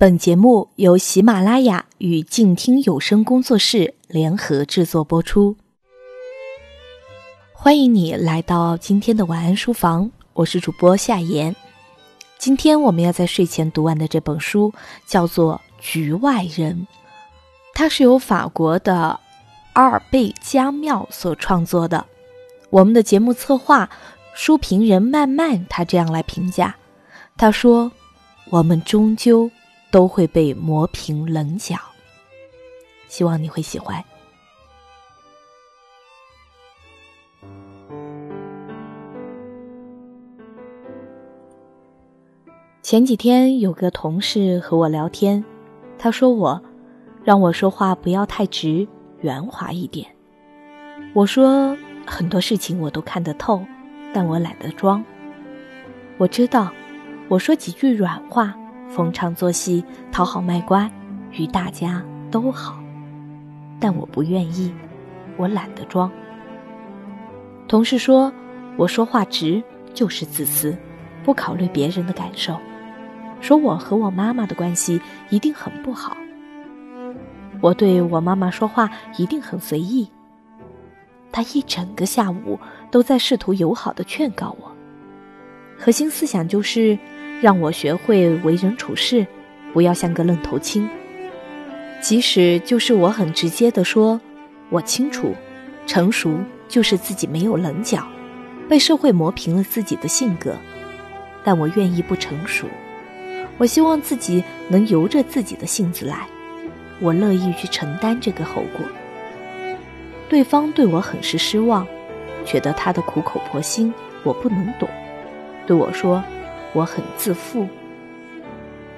本节目由喜马拉雅与静听有声工作室联合制作播出。欢迎你来到今天的晚安书房，我是主播夏言。今天我们要在睡前读完的这本书叫做《局外人》，它是由法国的阿尔贝加缪所创作的。我们的节目策划、书评人曼曼他这样来评价：他说，我们终究。都会被磨平棱角。希望你会喜欢。前几天有个同事和我聊天，他说我让我说话不要太直，圆滑一点。我说很多事情我都看得透，但我懒得装。我知道，我说几句软话。逢场作戏，讨好卖乖，与大家都好，但我不愿意，我懒得装。同事说，我说话直就是自私，不考虑别人的感受，说我和我妈妈的关系一定很不好。我对我妈妈说话一定很随意。他一整个下午都在试图友好的劝告我，核心思想就是。让我学会为人处事，不要像个愣头青。即使就是我很直接的说，我清楚，成熟就是自己没有棱角，被社会磨平了自己的性格。但我愿意不成熟，我希望自己能由着自己的性子来，我乐意去承担这个后果。对方对我很是失望，觉得他的苦口婆心我不能懂，对我说。我很自负，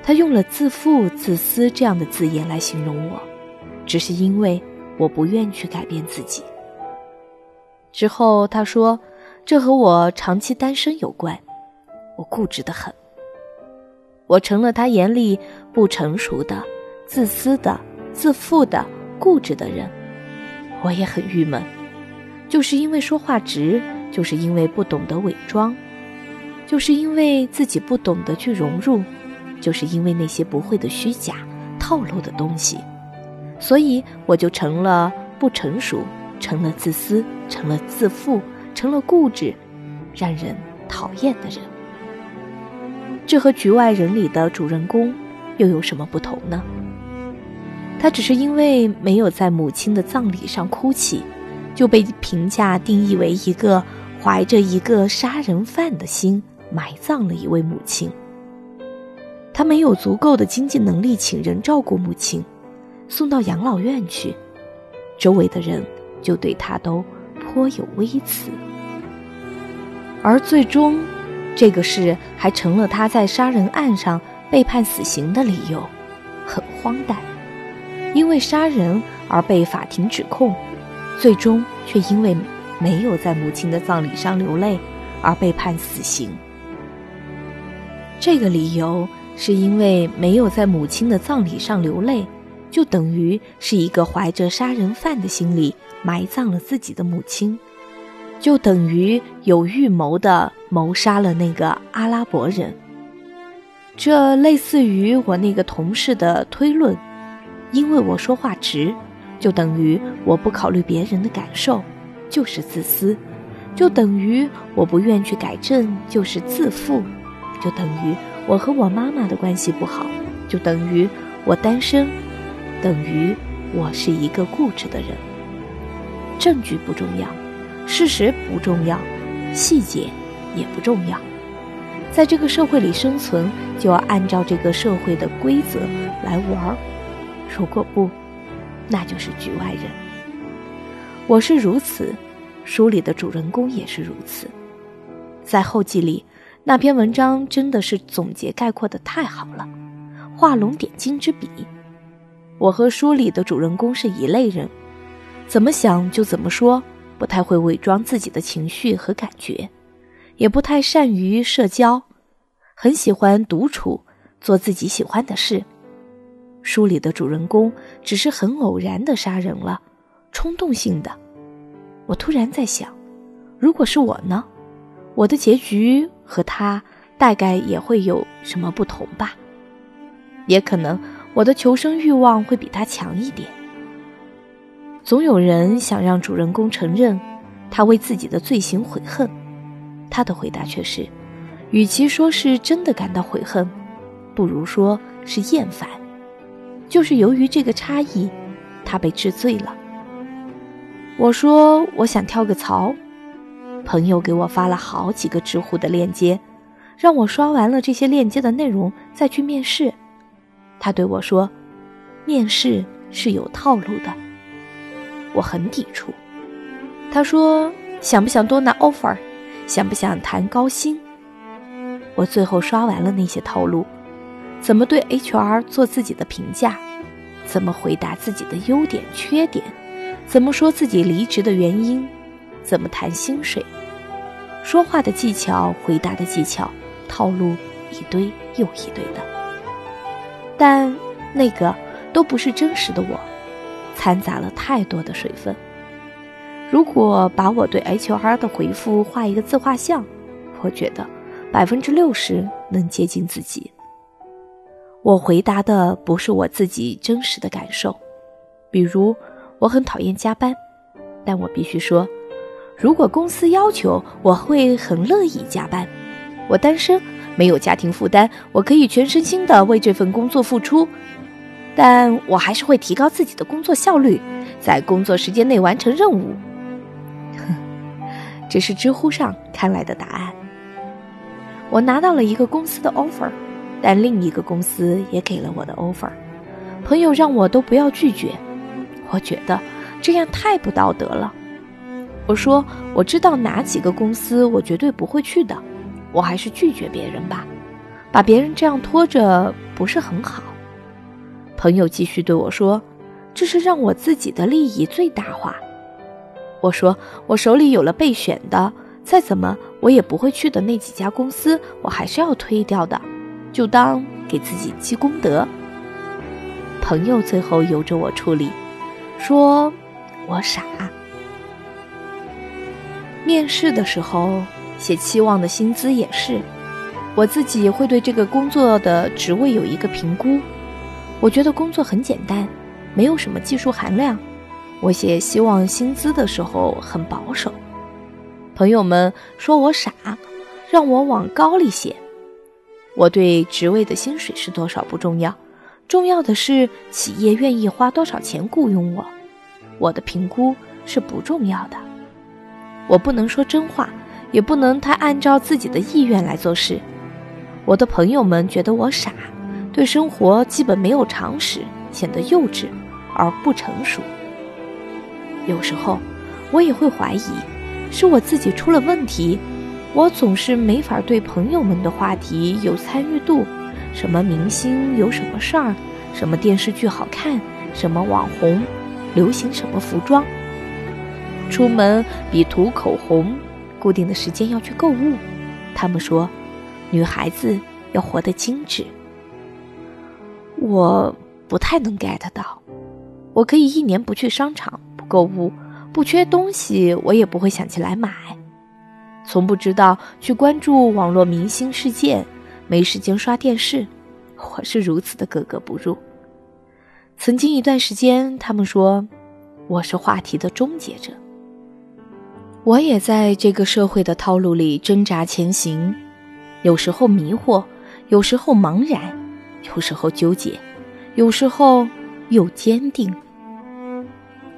他用了“自负”“自私”这样的字眼来形容我，只是因为我不愿去改变自己。之后他说，这和我长期单身有关，我固执的很，我成了他眼里不成熟的、自私的、自负的、固执的人。我也很郁闷，就是因为说话直，就是因为不懂得伪装。就是因为自己不懂得去融入，就是因为那些不会的虚假、套路的东西，所以我就成了不成熟，成了自私，成了自负，成了固执，让人讨厌的人。这和《局外人》里的主人公又有什么不同呢？他只是因为没有在母亲的葬礼上哭泣，就被评价定义为一个怀着一个杀人犯的心。埋葬了一位母亲，他没有足够的经济能力请人照顾母亲，送到养老院去，周围的人就对他都颇有微词，而最终，这个事还成了他在杀人案上被判死刑的理由，很荒诞，因为杀人而被法庭指控，最终却因为没有在母亲的葬礼上流泪而被判死刑。这个理由是因为没有在母亲的葬礼上流泪，就等于是一个怀着杀人犯的心理埋葬了自己的母亲，就等于有预谋的谋杀了那个阿拉伯人。这类似于我那个同事的推论：因为我说话直，就等于我不考虑别人的感受，就是自私；就等于我不愿去改正，就是自负。就等于我和我妈妈的关系不好，就等于我单身，等于我是一个固执的人。证据不重要，事实不重要，细节也不重要。在这个社会里生存，就要按照这个社会的规则来玩儿。如果不，那就是局外人。我是如此，书里的主人公也是如此。在后记里。那篇文章真的是总结概括的太好了，画龙点睛之笔。我和书里的主人公是一类人，怎么想就怎么说，不太会伪装自己的情绪和感觉，也不太善于社交，很喜欢独处，做自己喜欢的事。书里的主人公只是很偶然的杀人了，冲动性的。我突然在想，如果是我呢？我的结局和他大概也会有什么不同吧？也可能我的求生欲望会比他强一点。总有人想让主人公承认他为自己的罪行悔恨，他的回答却是：与其说是真的感到悔恨，不如说是厌烦。就是由于这个差异，他被治罪了。我说我想跳个槽，朋友给我发了好几个知乎的链接，让我刷完了这些链接的内容再去面试。他对我说：“面试是有套路的。”我很抵触。他说：“想不想多拿 offer？想不想谈高薪？”我最后刷完了那些套路，怎么对 HR 做自己的评价，怎么回答自己的优点缺点，怎么说自己离职的原因，怎么谈薪水，说话的技巧，回答的技巧，套路一堆又一堆的。但那个都不是真实的我。掺杂了太多的水分。如果把我对 HR 的回复画一个自画像，我觉得百分之六十能接近自己。我回答的不是我自己真实的感受，比如我很讨厌加班，但我必须说，如果公司要求，我会很乐意加班。我单身，没有家庭负担，我可以全身心的为这份工作付出。但我还是会提高自己的工作效率，在工作时间内完成任务。哼，这是知乎上看来的答案。我拿到了一个公司的 offer，但另一个公司也给了我的 offer。朋友让我都不要拒绝，我觉得这样太不道德了。我说我知道哪几个公司我绝对不会去的，我还是拒绝别人吧，把别人这样拖着不是很好。朋友继续对我说：“这是让我自己的利益最大化。”我说：“我手里有了备选的，再怎么我也不会去的那几家公司，我还是要推掉的，就当给自己积功德。”朋友最后由着我处理，说：“我傻。”面试的时候写期望的薪资也是，我自己会对这个工作的职位有一个评估。我觉得工作很简单，没有什么技术含量。我写希望薪资的时候很保守，朋友们说我傻，让我往高里写。我对职位的薪水是多少不重要，重要的是企业愿意花多少钱雇佣我。我的评估是不重要的，我不能说真话，也不能太按照自己的意愿来做事。我的朋友们觉得我傻。对生活基本没有常识，显得幼稚而不成熟。有时候，我也会怀疑，是我自己出了问题。我总是没法对朋友们的话题有参与度，什么明星有什么事儿，什么电视剧好看，什么网红流行什么服装，出门比涂口红，固定的时间要去购物。他们说，女孩子要活得精致。我不太能 get 到，我可以一年不去商场、不购物、不缺东西，我也不会想起来买。从不知道去关注网络明星事件，没时间刷电视，我是如此的格格不入。曾经一段时间，他们说我是话题的终结者。我也在这个社会的套路里挣扎前行，有时候迷惑，有时候茫然。有时候纠结，有时候又坚定。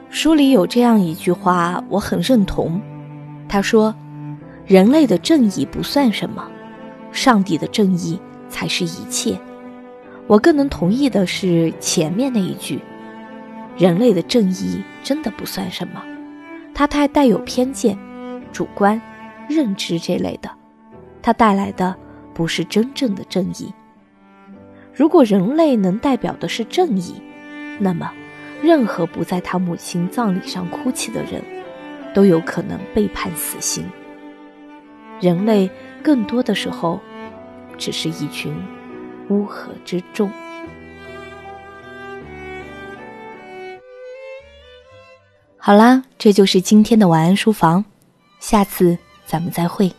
书里有这样一句话，我很认同。他说：“人类的正义不算什么，上帝的正义才是一切。”我更能同意的是前面那一句：“人类的正义真的不算什么，它太带有偏见、主观、认知这类的，它带来的不是真正的正义。”如果人类能代表的是正义，那么，任何不在他母亲葬礼上哭泣的人，都有可能被判死刑。人类更多的时候，只是一群乌合之众。好啦，这就是今天的晚安书房，下次咱们再会。